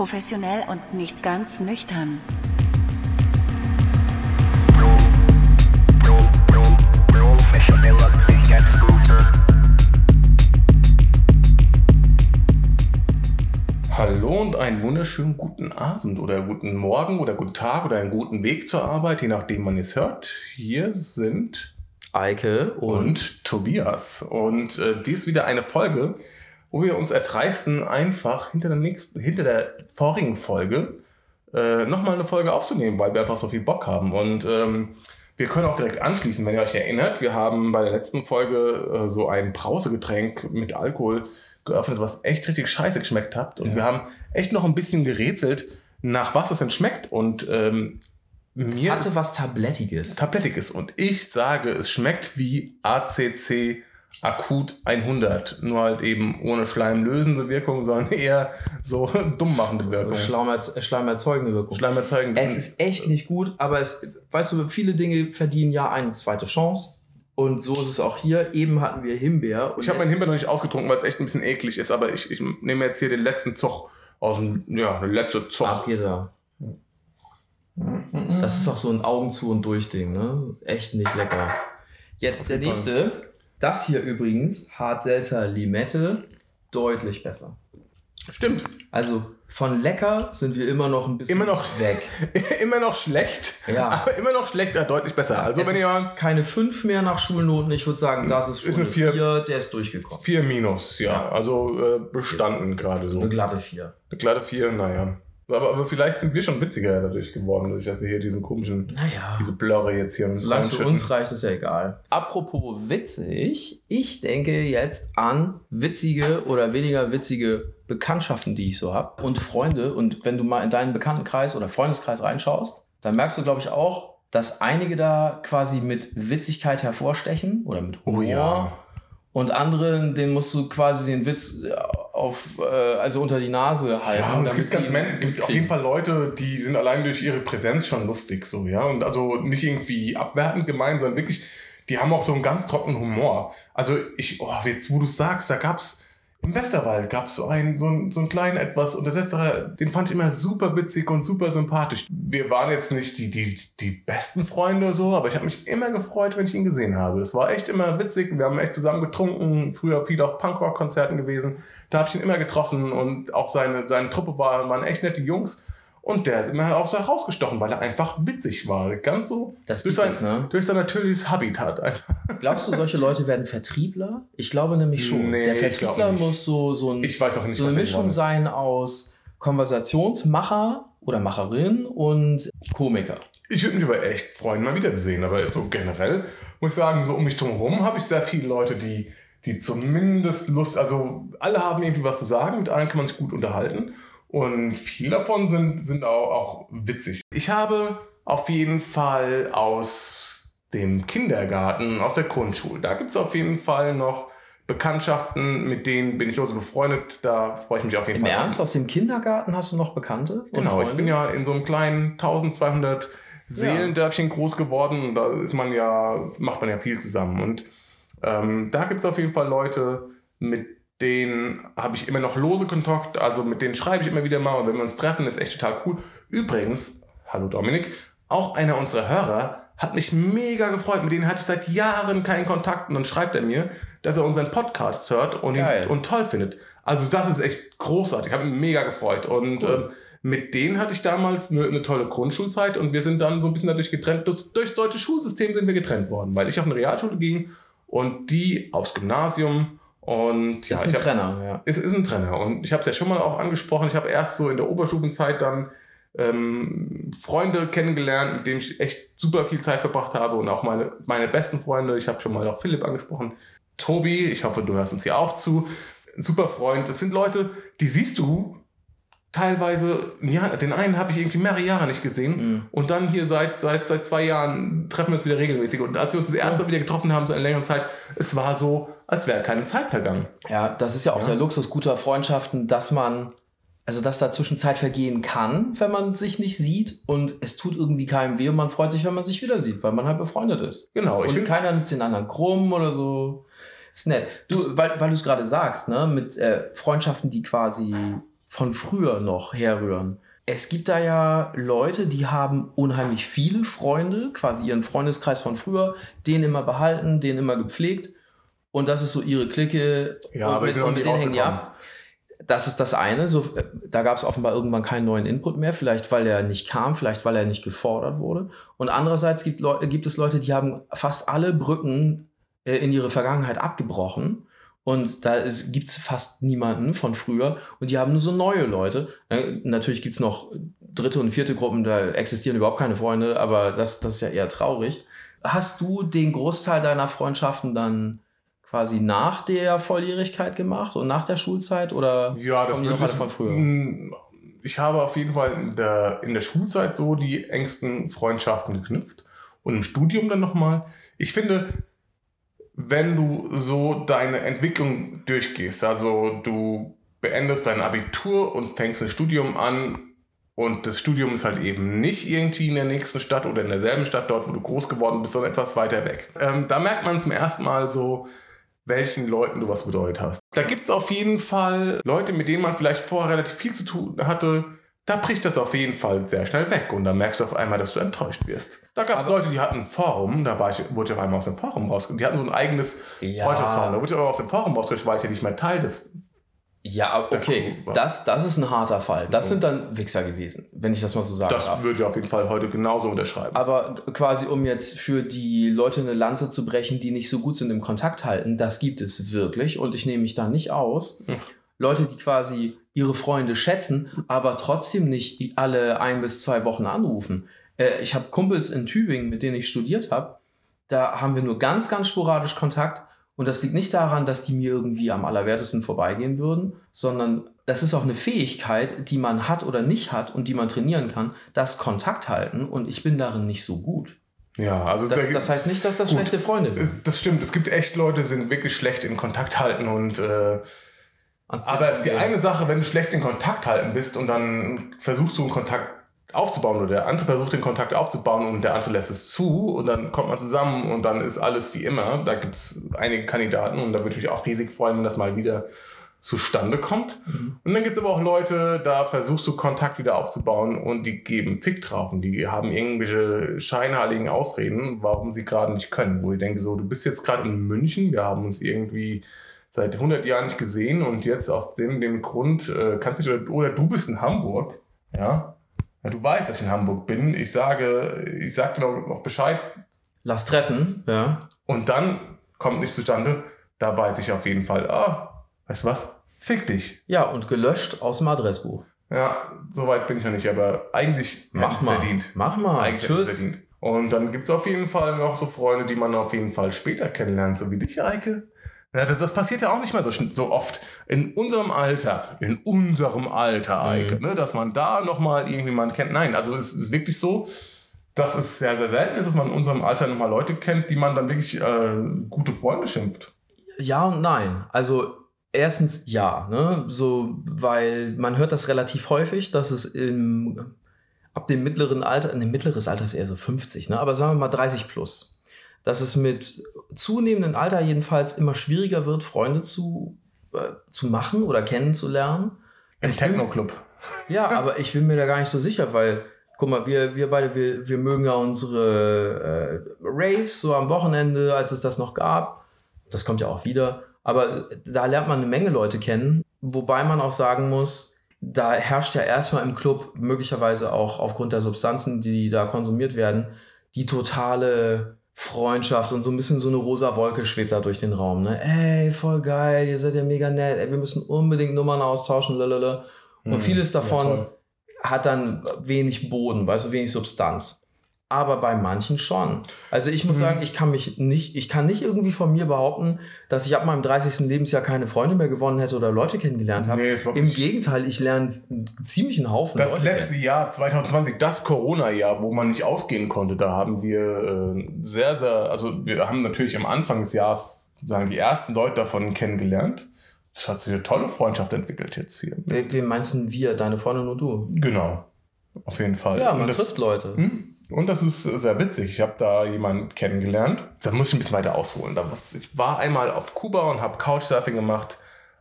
Professionell und nicht ganz nüchtern. Hallo und einen wunderschönen guten Abend oder guten Morgen oder guten Tag oder einen guten Weg zur Arbeit, je nachdem man es hört. Hier sind Eike und, und Tobias. Und äh, dies wieder eine Folge, wo wir uns erdreisten, einfach hinter der, nächsten, hinter der vorigen Folge äh, nochmal eine Folge aufzunehmen, weil wir einfach so viel Bock haben. Und ähm, wir können auch direkt anschließen, wenn ihr euch erinnert. Wir haben bei der letzten Folge äh, so ein Brausegetränk mit Alkohol geöffnet, was echt richtig scheiße geschmeckt hat. Und ja. wir haben echt noch ein bisschen gerätselt, nach was es denn schmeckt. Und ähm, es hatte was Tablettiges. Tablettiges. Und ich sage, es schmeckt wie ACC Akut 100. Nur halt eben ohne schleimlösende Wirkung, sondern eher so dummmachende Wirkung. Schleimerzeugende Wirkung. Schleimerzeugende. Es ist echt nicht gut, aber es, weißt du, viele Dinge verdienen ja eine zweite Chance. Und so ist es auch hier. Eben hatten wir Himbeer. ich habe meinen Himbeer noch nicht ausgetrunken, weil es echt ein bisschen eklig ist, aber ich, ich nehme jetzt hier den letzten Zug aus dem, ja, den letzten Zug. Ab geht da. Das ist auch so ein Augen zu und durch Ding, ne? Echt nicht lecker. Jetzt der nächste. Das hier übrigens, Hart-Selzer Limette, deutlich besser. Stimmt. Also von lecker sind wir immer noch ein bisschen immer noch, weg. immer noch schlecht. Ja. Aber immer noch schlechter, deutlich besser. Also es wenn ihr keine 5 mehr nach Schulnoten, ich würde sagen, das ist schon ist eine 4, der ist durchgekommen. 4 minus, ja. ja. Also äh, bestanden gerade so. Eine glatte 4. Eine glatte 4, naja. Aber, aber vielleicht sind wir schon witziger dadurch geworden, dadurch, dass wir hier diesen komischen, naja. diese Blöre jetzt hier uns Solange für uns reicht, ist ja egal. Apropos witzig, ich denke jetzt an witzige oder weniger witzige Bekanntschaften, die ich so habe und Freunde. Und wenn du mal in deinen Bekanntenkreis oder Freundeskreis reinschaust, dann merkst du, glaube ich, auch, dass einige da quasi mit Witzigkeit hervorstechen oder mit Humor. Oh ja. Und anderen, den musst du quasi den Witz äh, auf, äh, also unter die Nase halten. Ja, es gibt ganz es gibt auf jeden Fall Leute, die sind allein durch ihre Präsenz schon lustig, so, ja. Und also nicht irgendwie abwertend gemeint, sondern wirklich, die haben auch so einen ganz trockenen Humor. Also ich, oh, jetzt, wo du sagst, da gab's im Westerwald gab es so einen, so einen, so einen kleinen etwas Untersetzer, den fand ich immer super witzig und super sympathisch. Wir waren jetzt nicht die, die, die besten Freunde so, aber ich habe mich immer gefreut, wenn ich ihn gesehen habe. Das war echt immer witzig. Wir haben echt zusammen getrunken, früher viel auf Punkrock-Konzerten gewesen. Da habe ich ihn immer getroffen und auch seine, seine Truppe war, waren echt nette Jungs. Und der ist immer auch so herausgestochen, weil er einfach witzig war. Ganz so das durch, sein, das, ne? durch sein natürliches Habitat. Glaubst du, solche Leute werden Vertriebler? Ich glaube nämlich schon. Nee, der Vertriebler muss so, so, ein, ich weiß auch nicht, so eine Mischung sein aus Konversationsmacher oder Macherin und Komiker. Ich würde mich aber echt freuen, mal wiederzusehen. Aber so generell muss ich sagen, so um mich drumherum habe ich sehr viele Leute, die, die zumindest Lust, also alle haben irgendwie was zu sagen, mit allen kann man sich gut unterhalten. Und viele davon sind, sind auch, auch witzig. Ich habe auf jeden Fall aus dem Kindergarten, aus der Grundschule, da gibt es auf jeden Fall noch Bekanntschaften, mit denen bin ich so befreundet. Da freue ich mich auf jeden Im Fall. Im Ernst? Aus dem Kindergarten hast du noch Bekannte? Genau, Freunde? ich bin ja in so einem kleinen 1200 Seelendörfchen ja. groß geworden. Und da ist man ja, macht man ja viel zusammen. Und ähm, da gibt es auf jeden Fall Leute, mit den habe ich immer noch lose Kontakt, also mit denen schreibe ich immer wieder mal und wenn wir uns treffen, ist echt total cool. Übrigens, hallo Dominik, auch einer unserer Hörer hat mich mega gefreut. Mit denen hatte ich seit Jahren keinen Kontakt und dann schreibt er mir, dass er unseren Podcast hört und ihn und toll findet. Also das ist echt großartig. Ich habe mich mega gefreut und cool. ähm, mit denen hatte ich damals eine, eine, tolle Grundschulzeit und wir sind dann so ein bisschen dadurch getrennt. Durch, durchs deutsche Schulsystem sind wir getrennt worden, weil ich auf eine Realschule ging und die aufs Gymnasium und ja, ist ein hab, Trenner, ja. Es ist ein Trenner. Und ich habe es ja schon mal auch angesprochen. Ich habe erst so in der Oberstufenzeit dann ähm, Freunde kennengelernt, mit denen ich echt super viel Zeit verbracht habe und auch meine, meine besten Freunde. Ich habe schon mal auch Philipp angesprochen. Tobi, ich hoffe, du hörst uns hier auch zu. Super Freund. Das sind Leute, die siehst du teilweise, ja, den einen habe ich irgendwie mehrere Jahre nicht gesehen mhm. und dann hier seit, seit, seit zwei Jahren treffen wir uns wieder regelmäßig und als wir uns das erste Mal wieder getroffen haben, so eine längere Zeit, es war so, als wäre keine Zeit vergangen. Ja, das ist ja auch ja. der Luxus guter Freundschaften, dass man, also dass dazwischen Zeit vergehen kann, wenn man sich nicht sieht und es tut irgendwie keinem weh und man freut sich, wenn man sich wieder sieht, weil man halt befreundet ist. Genau. Und keiner nimmt den anderen krumm oder so. Ist nett. Du, weil, weil du es gerade sagst, ne, mit äh, Freundschaften, die quasi von früher noch herrühren. Es gibt da ja Leute, die haben unheimlich viele Freunde, quasi ihren Freundeskreis von früher, den immer behalten, den immer gepflegt. Und das ist so ihre Clique. Ja, und aber mit, und mit denen hängen ab. Das ist das eine. So, äh, da gab es offenbar irgendwann keinen neuen Input mehr. Vielleicht, weil er nicht kam, vielleicht, weil er nicht gefordert wurde. Und andererseits gibt, gibt es Leute, die haben fast alle Brücken äh, in ihre Vergangenheit abgebrochen. Und da gibt es fast niemanden von früher. Und die haben nur so neue Leute. Äh, natürlich gibt es noch dritte und vierte Gruppen, da existieren überhaupt keine Freunde, aber das, das ist ja eher traurig. Hast du den Großteil deiner Freundschaften dann quasi nach der Volljährigkeit gemacht und nach der Schulzeit oder Ja, das kommen die noch alle von früher? Ich habe auf jeden Fall in der, in der Schulzeit so die engsten Freundschaften geknüpft und im Studium dann nochmal. Ich finde, wenn du so deine Entwicklung durchgehst, also du beendest dein Abitur und fängst ein Studium an und das Studium ist halt eben nicht irgendwie in der nächsten Stadt oder in derselben Stadt dort, wo du groß geworden bist, sondern etwas weiter weg. Ähm, da merkt man zum ersten Mal so, welchen Leuten du was bedeutet hast. Da gibt es auf jeden Fall Leute, mit denen man vielleicht vorher relativ viel zu tun hatte. Da bricht das auf jeden Fall sehr schnell weg und dann merkst du auf einmal, dass du enttäuscht wirst. Da gab es Leute, die hatten ein Forum, da war ich, wurde ich auf einmal aus dem Forum rausgekommen. Die hatten so ein eigenes Ja. Freundschaftsforum. Da wurde ich aber aus dem Forum rausgekommen, weil ich ja nicht mehr Teil des. Ja, okay, das, das ist ein harter Fall. Das So. sind dann Wichser gewesen, wenn ich das mal so sagen Das darf. würde ich auf jeden Fall heute genauso unterschreiben. Aber quasi, um jetzt für die Leute eine Lanze zu brechen, die nicht so gut sind im Kontakt halten, das gibt es wirklich und ich nehme mich da nicht aus. Hm. Leute, die quasi ihre Freunde schätzen, aber trotzdem nicht alle ein bis zwei Wochen anrufen. Äh, ich habe Kumpels in Tübingen, mit denen ich studiert habe. Da haben wir nur ganz, ganz sporadisch Kontakt. Und das liegt nicht daran, dass die mir irgendwie am allerwertesten vorbeigehen würden, sondern das ist auch eine Fähigkeit, die man hat oder nicht hat und die man trainieren kann, das Kontakt halten. Und ich bin darin nicht so gut. ja, also Das, da- das heißt nicht, dass das Gut. schlechte Freunde Äh, sind. das stimmt. Es gibt echt Leute, die sind wirklich schlecht in Kontakt halten und äh, Aber es ist die eine Sache, wenn du schlecht in Kontakt halten bist und dann versuchst du einen Kontakt aufzubauen oder der andere versucht den Kontakt aufzubauen und der andere lässt es zu und dann kommt man zusammen und dann ist alles wie immer. Da gibt es einige Kandidaten und da würde ich mich auch riesig freuen, wenn das mal wieder zustande kommt. Und dann gibt es aber auch Leute, da versuchst du Kontakt wieder aufzubauen und die geben Fick drauf und die haben irgendwelche scheinheiligen Ausreden, warum sie gerade nicht können. Wo ich denke, so, du bist jetzt gerade in München, wir haben uns irgendwie seit 100 Jahren nicht gesehen und jetzt aus dem, dem Grund äh, kannst du nicht, oder du bist in Hamburg, ja? ja, du weißt, dass ich in Hamburg bin, ich sage, ich sag dir noch, noch Bescheid Lass treffen, ja. und dann kommt nichts zustande, da weiß ich auf jeden Fall, ah, weißt du was, fick dich. Ja, und gelöscht aus dem Adressbuch. Ja, so weit bin ich noch nicht, aber eigentlich Mach mal. verdient. Mach mal. Eigentlich Tschüss. verdient. Und dann gibt es auf jeden Fall noch so Freunde, die man auf jeden Fall später kennenlernt, so wie dich, Eike. Ja, das, das passiert ja auch nicht mehr so, so oft. In unserem Alter, in unserem Alter, Eike, Mhm. ne, dass man da nochmal irgendwie jemanden kennt. Nein, also es ist wirklich so, dass es sehr, sehr selten ist, dass man in unserem Alter nochmal Leute kennt, die man dann wirklich äh, gute Freunde schimpft. Ja und nein. Also erstens ja, ne? So, weil man hört das relativ häufig, dass es im, ab dem mittleren Alter, ne, mittleres Alter ist eher so 50, ne? Aber sagen wir mal 30 plus. Dass es mit zunehmendem Alter jedenfalls immer schwieriger wird, Freunde zu, äh, zu machen oder kennenzulernen. Im Techno-Club. Ja, aber ich bin mir da gar nicht so sicher, weil, guck mal, wir, wir beide, wir, wir mögen ja unsere äh, Raves so am Wochenende, als es das noch gab. Das kommt ja auch wieder. Aber da lernt man eine Menge Leute kennen, wobei man auch sagen muss, da herrscht ja erstmal im Club möglicherweise auch aufgrund der Substanzen, die da konsumiert werden, die totale Freundschaft und so ein bisschen so eine rosa Wolke schwebt da durch den Raum. Ne? Ey, voll geil, ihr seid ja mega nett, ey, wir müssen unbedingt Nummern austauschen, lalala. Und Hm, vieles ja, davon toll. hat dann wenig Boden, weißt du, wenig Substanz. Aber bei manchen schon. Also ich muss Mhm. sagen, ich kann mich nicht, ich kann nicht irgendwie von mir behaupten, dass ich ab meinem 30. Lebensjahr keine Freunde mehr gewonnen hätte oder Leute kennengelernt habe. Nee, Im Gegenteil, ich lerne einen ziemlichen Haufen Das Leute letzte Jahr, 2020, das Corona-Jahr, wo man nicht ausgehen konnte, da haben wir äh, sehr, sehr, also wir haben natürlich am Anfang des Jahres sozusagen die ersten Leute davon kennengelernt. Das hat sich eine tolle Freundschaft entwickelt jetzt hier. Wen meinst denn wir, deine Freundin und du? Genau, auf jeden Fall. Ja, man das, trifft Leute. Hm? Und das ist sehr witzig. Ich habe da jemanden kennengelernt. Da muss ich ein bisschen weiter ausholen. Da was, ich war einmal auf Kuba und habe Couchsurfing gemacht,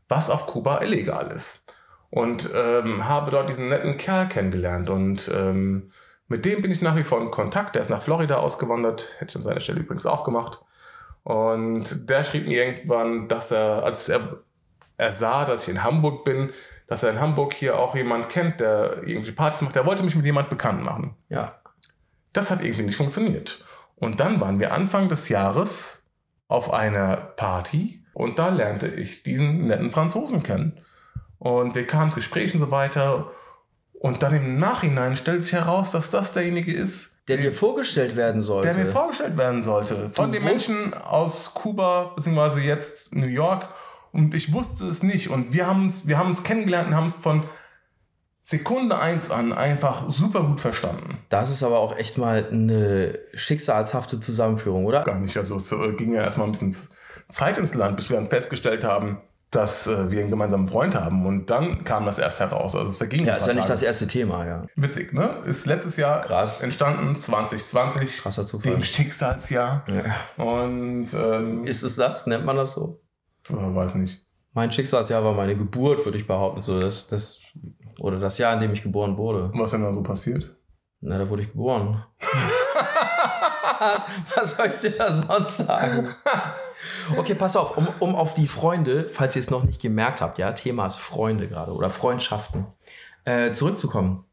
was auf Kuba illegal ist. und ähm, habe dort diesen netten Kerl kennengelernt. Und ähm, mit dem bin ich nach wie vor in Kontakt. Der ist nach Florida ausgewandert, hätte ich an seiner Stelle übrigens auch gemacht. Und der schrieb mir irgendwann, dass er, als er, er sah, dass ich in Hamburg bin, dass er in Hamburg hier auch jemand kennt, der irgendwie Partys macht. Der wollte mich mit jemand bekannt machen. Ja. Das hat irgendwie nicht funktioniert. Und dann waren wir Anfang des Jahres auf einer Party und da lernte ich diesen netten Franzosen kennen. Und wir kamen ins Gespräch und so weiter. Und dann im Nachhinein stellt sich heraus, dass das derjenige ist, Der dir vorgestellt werden sollte. der mir vorgestellt werden sollte. Von den Menschen aus Kuba, beziehungsweise jetzt New York. Und ich wusste es nicht. Und wir haben uns, wir haben uns kennengelernt und haben es von Sekunde eins an einfach super gut verstanden. das ist aber auch echt mal eine schicksalshafte Zusammenführung, oder? Gar nicht. Also es äh, ging ja erstmal ein bisschen Zeit ins Land, bis wir dann festgestellt haben, dass äh, wir einen gemeinsamen Freund haben. Und dann kam das erst heraus. Also es verging Ja, ist ja nicht das erste Thema, ja. Witzig, ne? Ist letztes Jahr Krass. entstanden, 2020. Krasser Zufall. Dem Schicksalsjahr. Ja. Und ähm, Ist es das? Nennt man das so? äh, weiß nicht. Mein Schicksalsjahr war meine Geburt, würde ich behaupten. So das, das, oder das Jahr, in dem ich geboren wurde. Was denn da so passiert? Na, da wurde ich geboren. Was soll ich dir da sonst sagen? Okay, pass auf, um, um auf die Freunde, falls ihr es noch nicht gemerkt habt, ja, Thema ist Freunde gerade oder Freundschaften, äh, zurückzukommen.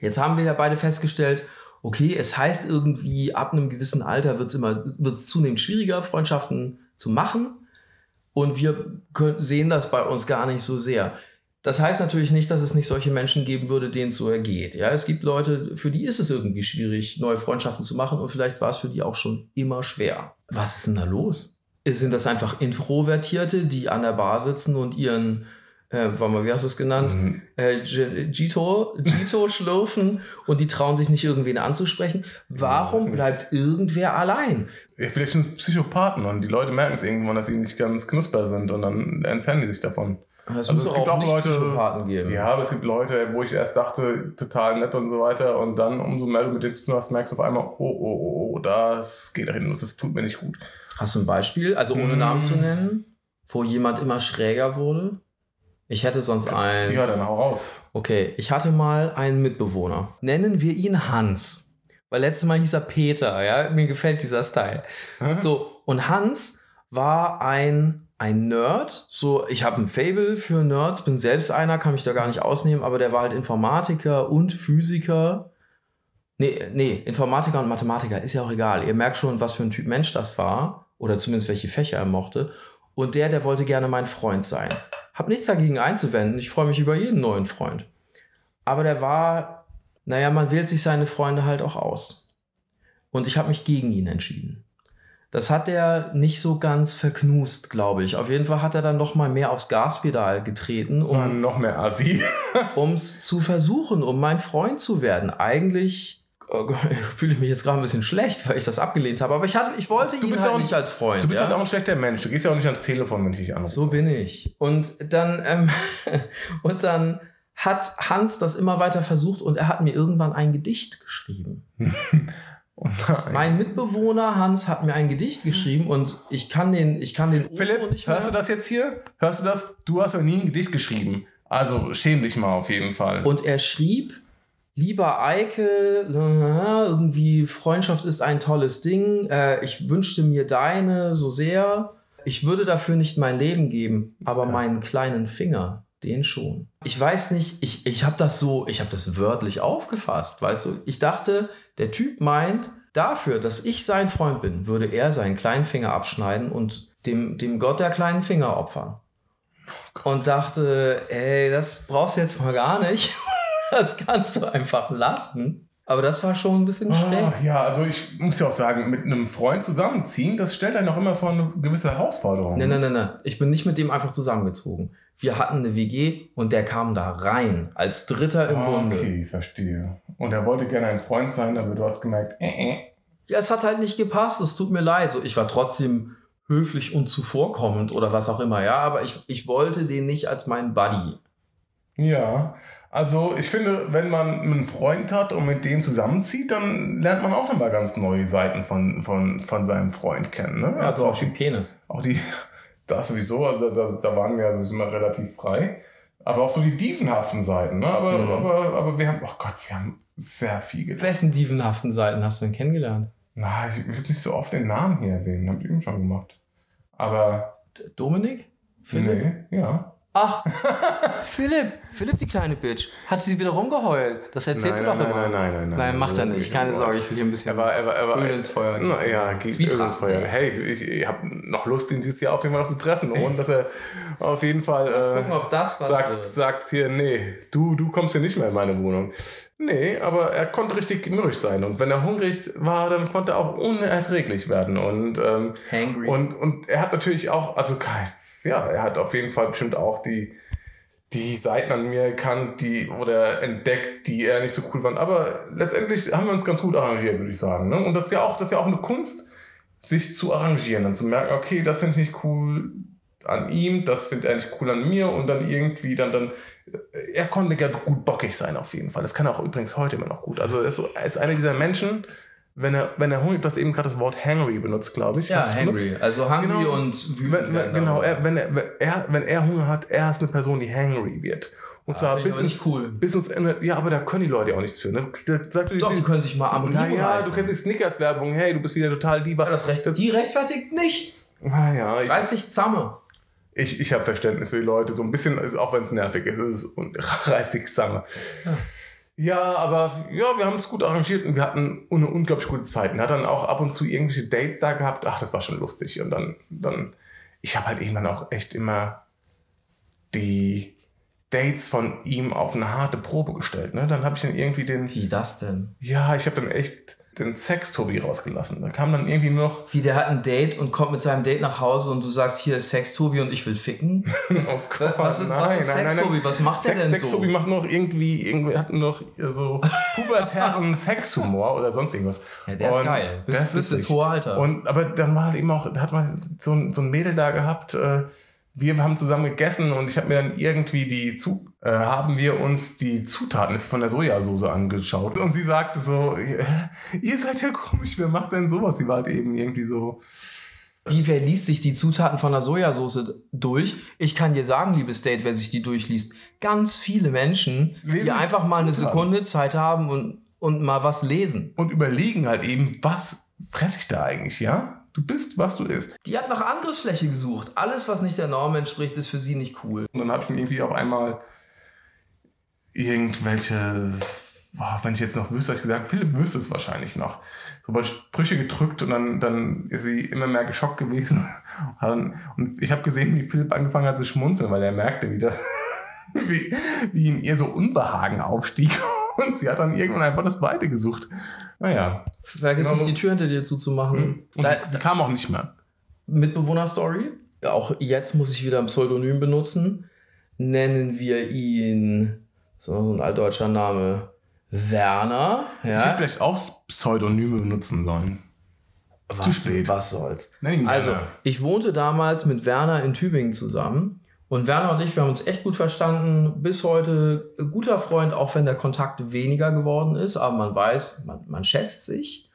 Jetzt haben wir ja beide festgestellt, okay, es heißt irgendwie, ab einem gewissen Alter wird es immer, wird es zunehmend schwieriger, Freundschaften zu machen. Und wir können, sehen das bei uns gar nicht so sehr. Das heißt natürlich nicht, dass es nicht solche Menschen geben würde, denen es so ergeht. Ja, es gibt Leute, für die ist es irgendwie schwierig, neue Freundschaften zu machen und vielleicht war es für die auch schon immer schwer. Was ist denn da los? Sind das einfach Introvertierte, die an der Bar sitzen und ihren, äh, warte mal, wie hast du es genannt? Mhm. Äh, Gito, Gito schlürfen und die trauen sich nicht irgendwen anzusprechen. Warum Ja. bleibt irgendwer allein? Ja, vielleicht sind es Psychopathen und die Leute merken es irgendwann, dass sie nicht ganz knusper sind und dann entfernen die sich davon. Es Also muss es gibt auch Leute- geben. Ja, aber es gibt Leute, wo ich erst dachte, total nett und so weiter und dann, umso mehr du mit denen zu tun hast, merkst du auf einmal, oh, oh, oh, oh, das geht da hin, das tut mir nicht gut. Hast du ein Beispiel, also ohne Mm. Namen zu nennen, wo jemand immer schräger wurde? Ich hätte sonst eins. Ja, dann hau raus. Okay, ich hatte mal einen Mitbewohner. Nennen wir ihn Hans. Weil letztes Mal hieß er Peter, ja. Mir gefällt dieser Style. Hä? So, und Hans war ein, ein Nerd. So, ich habe ein Fable für Nerds, bin selbst einer, kann mich da gar nicht ausnehmen, aber der war halt Informatiker und Physiker. Nee, nee, Informatiker und Mathematiker ist ja auch egal. Ihr merkt schon, was für ein Typ Mensch das war. Oder zumindest welche Fächer er mochte. Und der, der wollte gerne mein Freund sein. Hab nichts dagegen einzuwenden. Ich freue mich über jeden neuen Freund. Aber der war, naja, man wählt sich seine Freunde halt auch aus. Und ich habe mich gegen ihn entschieden. Das hat er nicht so ganz verknust, glaube ich. Auf jeden Fall hat er dann noch mal mehr aufs Gaspedal getreten, um noch mehr Assi. es zu versuchen, um mein Freund zu werden. Eigentlich oh Gott, fühle ich mich jetzt gerade ein bisschen schlecht, weil ich das abgelehnt habe. Aber ich, hatte, ich wollte Du ihn halt ja auch- nicht als Freund. Du bist ja? halt auch ein schlechter Mensch. Du gehst ja auch nicht ans Telefon, wenn ich dich anrufe. So bin ich. Und dann, ähm, und dann hat Hans das immer weiter versucht und er hat mir irgendwann ein Gedicht geschrieben. Oh. Mein Mitbewohner Hans hat mir ein Gedicht geschrieben und ich kann den, ich kann den Philipp, nicht hörst du das jetzt hier? Hörst du das? Du hast noch nie ein Gedicht geschrieben. Also schäm dich mal auf jeden Fall. Und er schrieb, lieber Eike, äh, irgendwie Freundschaft ist ein tolles Ding. Äh, ich wünschte mir deine so sehr. Ich würde dafür nicht mein Leben geben, aber meinen kleinen Finger, den schon. Ich weiß nicht, ich, ich habe das so, ich habe das wörtlich aufgefasst, weißt du. Ich dachte, der Typ meint, dafür, dass ich sein Freund bin, würde er seinen kleinen Finger abschneiden und dem, dem Gott der kleinen Finger opfern. und dachte, ey, das brauchst du jetzt mal gar nicht. Das kannst du einfach lassen. Aber das war schon ein bisschen schräg. Ah, ja, also ich muss ja auch sagen, mit einem Freund zusammenziehen, das stellt einen auch immer vor eine gewisse Herausforderung. Nein, nein, nein, nein. Ich bin nicht mit dem einfach zusammengezogen. Wir hatten eine WG und der kam da rein als Dritter im Ah, Bunde. Okay, verstehe. Und er wollte gerne ein Freund sein, aber du hast gemerkt, äh, äh. Ja, es hat halt nicht gepasst. Es tut mir leid. So, ich war trotzdem höflich und zuvorkommend oder was auch immer, ja. Aber ich, ich wollte den nicht als meinen Buddy. Ja, also ich finde, wenn man einen Freund hat und mit dem zusammenzieht, dann lernt man auch nochmal ganz neue Seiten von, von, von seinem Freund kennen. Ne? Ja, Also auch die, Penis. auch die, das sowieso, also das, da waren wir ja sowieso mal relativ frei. Aber auch so die dievenhaften Seiten, ne? Aber, Mhm. aber, aber wir haben, oh Gott, wir haben sehr viel getan. Wessen dievenhaften Seiten hast du denn kennengelernt? Na, ich will nicht so oft den Namen hier erwähnen, hab ich eben schon gemacht. Aber, Dominik? Philipp? nee, ja. Ach, Philipp, Philipp, die kleine Bitch. Hat sie wieder rumgeheult? Das erzählst Nein, du doch nein, immer. nein, nein, nein, nein. Nein, macht er nicht. Keine nicht. Sorge, ich will hier ein bisschen. Er war, er war, er war, Öl ins Feuer Na, gießen. ja, geht Öl ins Feuer. Hey, ich, ich habe noch Lust, ihn dieses Jahr auf jeden Fall noch zu treffen. Und dass er auf jeden Fall Gucken, äh, ob das was sagt, wird. sagt hier, nee, du, du kommst hier nicht mehr in meine Wohnung. Nee, aber er konnte richtig mürrisch sein. Und wenn er hungrig war, dann konnte er auch unerträglich werden. Und, ähm, Hangry. und, und er hat natürlich auch, also kein, ja, er hat auf jeden Fall bestimmt auch die, die Seiten an mir erkannt, die oder entdeckt, die er nicht so cool fand. Aber letztendlich haben wir uns ganz gut arrangiert, würde ich sagen. Ne? Und das ist ja auch, das ist ja auch eine Kunst, sich zu arrangieren und zu merken, okay, das finde ich nicht cool an ihm, das findet er nicht cool an mir und dann irgendwie dann, dann, er konnte ja gut bockig sein auf jeden Fall. Das kann er auch übrigens heute immer noch gut. Also er ist, so, er ist einer dieser Menschen, wenn er, wenn er hungrig, du hast eben gerade das Wort hangry benutzt, glaube ich. ja, es benutzt? hangry. Also hungry Genau. und wütend. Wenn, wenn, genau, er, wenn, er, wenn, er, wenn er Hunger hat, er ist eine Person, die hangry wird. Und zwar finde ich bis ins, cool. bis ins Ende. Ja, aber da können die Leute auch nichts für. Ne? Da sagt Doch, die können sich mal am Na Riemen ja, reißen. du kennst die Snickers-Werbung. Hey, du bist wieder total Diva. Ja, das Recht, die rechtfertigt nichts. Naja, ich, Reiß dich zusammen. ich, ich habe Verständnis für die Leute. So ein bisschen, ist, auch wenn es nervig ist, ist es und reißt sich zusammen. Ja, aber ja, wir haben es gut arrangiert und wir hatten eine unglaublich gute Zeit. Und hat dann auch ab und zu irgendwelche Dates da gehabt. Ach, das war schon lustig. Und dann, dann ich habe halt eben dann auch echt immer die Dates von ihm auf eine harte Probe gestellt. Ne? Dann habe ich dann irgendwie den, Wie das denn? ja, ich habe dann echt den Sex-Tobi rausgelassen. Da kam dann irgendwie nur noch, Wie der hat ein Date und kommt mit seinem Date nach Hause und du sagst, hier ist Sex, Tobi und ich will ficken. Was, Oh Gott, was ist, was nein, ist nein, Sex, nein, nein. Tobi? Was macht der Sex, denn Sex so? Tobi macht noch irgendwie, irgendwie hat noch so pubertären Sexhumor oder sonst irgendwas. Ja, der ist Und geil. Bis- der ist bis ins hohe Alter. Und, aber dann war halt eben auch, da hat man so ein, so ein Mädel da gehabt, äh, wir haben zusammen gegessen und ich habe mir dann irgendwie die zu äh, haben wir uns die Zutaten von der Sojasauce angeschaut und sie sagte so äh, ihr seid ja komisch wer macht denn sowas sie war halt eben irgendwie so Wie, wer liest sich die Zutaten von der Sojasauce durch? Ich kann dir sagen, liebes Date, wer sich die durchliest. Ganz viele Menschen, Lesen die einfach mal eine Zutaten. Sekunde Zeit haben und, und mal was lesen. und überlegen halt eben was fresse ich da eigentlich ja du bist was du isst Die hat nach Angriffsfläche gesucht. Alles, was nicht der Norm entspricht, ist für sie nicht cool. Und dann habe ich mir irgendwie auf einmal irgendwelche, boah, wenn ich jetzt noch wüsste, habe ich gesagt, Philipp wüsste es wahrscheinlich noch. So bei Sprüche gedrückt und dann, dann ist sie immer mehr geschockt gewesen. Und ich habe gesehen, wie Philipp angefangen hat zu schmunzeln, weil er merkte wieder, wie, wie in ihr so Unbehagen aufstieg. Und sie hat dann irgendwann einfach das Weite gesucht. Naja. Vergiss Genau. nicht, die Tür hinter dir zuzumachen. Und Da, sie, sie kam auch nicht mehr. Mitbewohner-Story. Auch jetzt muss ich wieder ein Pseudonym benutzen. Nennen wir ihn, so, so ein altdeutscher Name, Werner. Ich hätte Ja? vielleicht auch Pseudonyme benutzen sollen. Was, zu spät. Was soll's? Also, ich wohnte damals mit Werner in Tübingen zusammen. Und Werner und ich, wir haben uns echt gut verstanden. Bis heute guter Freund, auch wenn der Kontakt weniger geworden ist. Aber man weiß, man, man schätzt sich.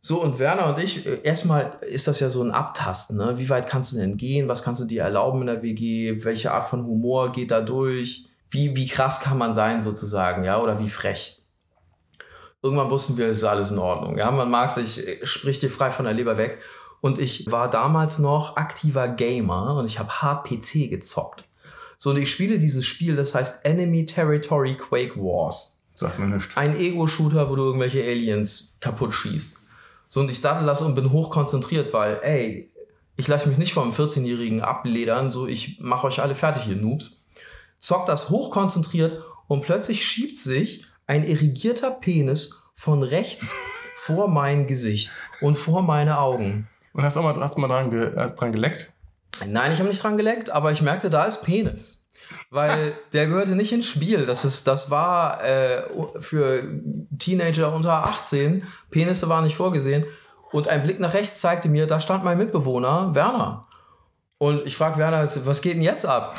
So, und Werner und ich, äh, erstmal ist das ja so ein Abtasten. Ne? Wie weit kannst du denn gehen? Was kannst du dir erlauben in der WG? Welche Art von Humor geht da durch? Wie, wie krass kann man sein, sozusagen, ja? Oder wie frech? Irgendwann wussten wir, es ist alles in Ordnung. Ja, man mag sich, äh, spricht dir frei von der Leber weg. Und ich war damals noch aktiver Gamer und ich habe hart PC gezockt. So, und ich spiele dieses Spiel, das heißt Enemy Territory Quake Wars Sagt mir nichts. ein Ego-Shooter, wo du irgendwelche Aliens kaputt schießt. So, und ich dachte das und bin hochkonzentriert, weil, ey, ich lasse mich nicht vom 14-Jährigen abledern, so, ich mache euch alle fertig, ihr Noobs. Zockt das hochkonzentriert und plötzlich schiebt sich ein irrigierter Penis von rechts vor mein Gesicht und vor meine Augen. Und hast du mal, hast mal dran, ge, hast dran geleckt? Nein, ich habe nicht dran geleckt, aber ich merkte, da ist Penis. Weil der gehörte nicht ins Spiel. Das, ist, das war äh, für Teenager unter 18. Penisse waren nicht vorgesehen. Und ein Blick nach rechts zeigte mir, da stand mein Mitbewohner, Werner. Und ich frage Werner, was geht denn jetzt ab?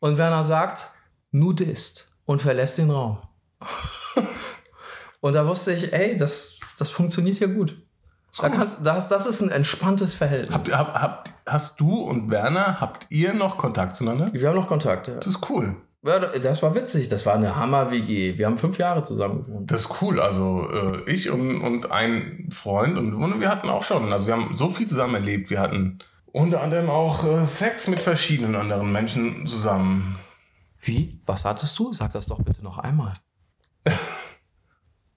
Und Werner sagt, Nudist. Und verlässt den Raum. und da wusste ich, ey, das, das funktioniert hier gut. Da kannst, das, das ist ein entspanntes Verhältnis. Habt, hab, habt, hast du und Werner, habt ihr noch Kontakt zueinander? Wir haben noch Kontakt. Ja. Das ist cool. Ja, das war witzig. Das war eine Hammer-WG. Wir haben fünf Jahre zusammen gewohnt. Das ist cool. Also äh, ich und, und ein Freund und, und wir hatten auch schon, also wir haben so viel zusammen erlebt. Wir hatten unter anderem auch äh, Sex mit verschiedenen anderen Menschen zusammen. Wie? Was hattest du? Sag das doch bitte noch einmal.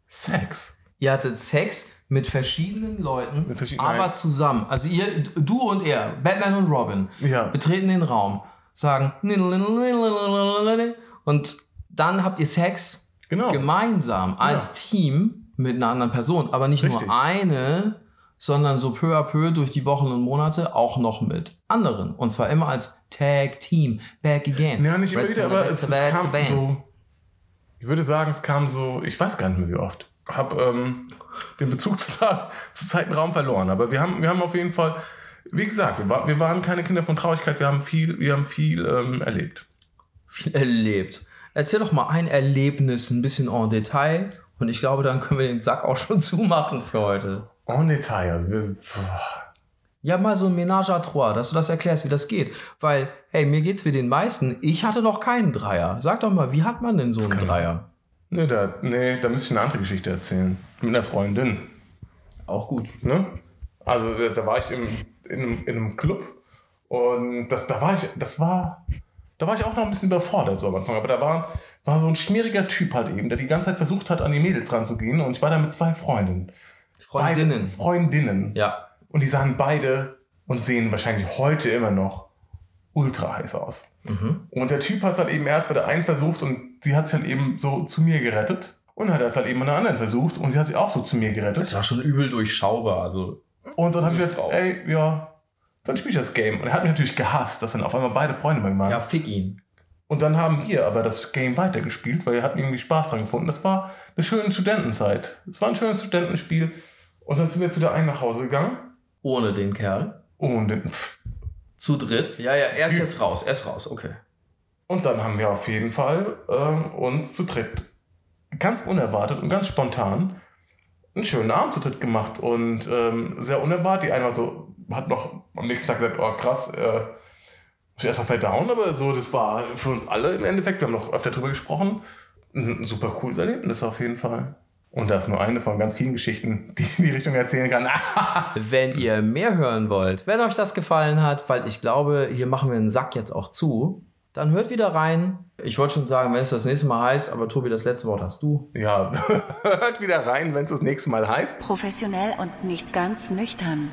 Sex. Ihr hattet Sex mit verschiedenen Leuten, Mit verschiedenen- aber Nein. zusammen. Also ihr, du und er, Batman und Robin, Ja. betreten den Raum, sagen und dann habt ihr Sex Genau. gemeinsam als Team mit einer anderen Person, aber nicht Richtig. nur eine, sondern so peu à peu durch die Wochen und Monate auch noch mit anderen. Und zwar immer als Tag Team, back again. Ja, nicht immer wieder, aber es, es kam so. Ich würde sagen, es kam so, ich weiß gar nicht mehr wie oft. Hab ähm, den Bezug zu, zu Zeit und Raum verloren. Aber wir haben, wir haben auf jeden Fall, wie gesagt, wir, war, wir waren keine Kinder von Traurigkeit, wir haben viel, wir haben viel ähm, erlebt. viel erlebt. Erzähl doch mal ein Erlebnis ein bisschen en Detail und ich glaube, dann können wir den Sack auch schon zumachen für heute. En Detail. Also wir sind. Ja, mal so ein Ménage à trois, dass du das erklärst, wie das geht. Weil, hey, mir geht's wie den meisten. Ich hatte noch keinen Dreier. Sag doch mal, wie hat man denn so einen kann- Dreier? nee, da, nee, da müsste ich eine andere Geschichte erzählen. Mit einer Freundin. Auch gut. Ne? Also da war ich im, in, einem- in einem Club und das, da war ich, das war, da war ich auch noch ein bisschen überfordert so am Anfang, aber da war, war so ein schmieriger Typ halt eben, der die ganze Zeit versucht hat, an die Mädels ranzugehen und ich war da mit zwei Freundinnen. Freundinnen. Beide Freundinnen. Ja. Und die sahen beide und sehen wahrscheinlich heute immer noch ultra heiß aus. Mhm. Und der Typ hat es halt eben erst bei der einen versucht und sie hat sich halt eben so zu mir gerettet. Und hat es halt eben an der anderen versucht und sie hat sich auch so zu mir gerettet. Das war schon übel durchschaubar. Also, Und dann habe ich gesagt, drauf. ey, ja, dann spiele ich das Game. Und er hat mich natürlich gehasst, dass dann auf einmal beide Freunde bei mir waren. ja, fick ihn. Und dann haben wir aber das Game weitergespielt, weil wir hatten irgendwie Spaß dran gefunden. Das war eine schöne Studentenzeit. Es war ein schönes Studentenspiel. Und dann sind wir zu der einen nach Hause gegangen. Ohne den Kerl. Und, pff, Zu dritt. Ja, ja, er ist jetzt raus. Er ist raus. Okay. und dann haben wir auf jeden Fall ähm, uns zu dritt ganz unerwartet und ganz spontan einen schönen Abend zu dritt gemacht. Und ähm, sehr unerwartet. Die eine war so, hat noch am nächsten Tag gesagt, oh krass, äh, muss ich erstmal verdauen, aber so, das war für uns alle im Endeffekt, wir haben noch öfter drüber gesprochen, ein super cooles Erlebnis auf jeden Fall. Und das ist nur eine von ganz vielen Geschichten, die in die Richtung erzählen kann. Wenn ihr mehr hören wollt, wenn euch das gefallen hat, weil ich glaube, hier machen wir den Sack jetzt auch zu, dann hört wieder rein. Ich wollte schon sagen, wenn es das nächste Mal heißt, aber Tobi, das letzte Wort hast du. ja, hört wieder rein, wenn es das nächste Mal heißt. Professionell und nicht ganz nüchtern.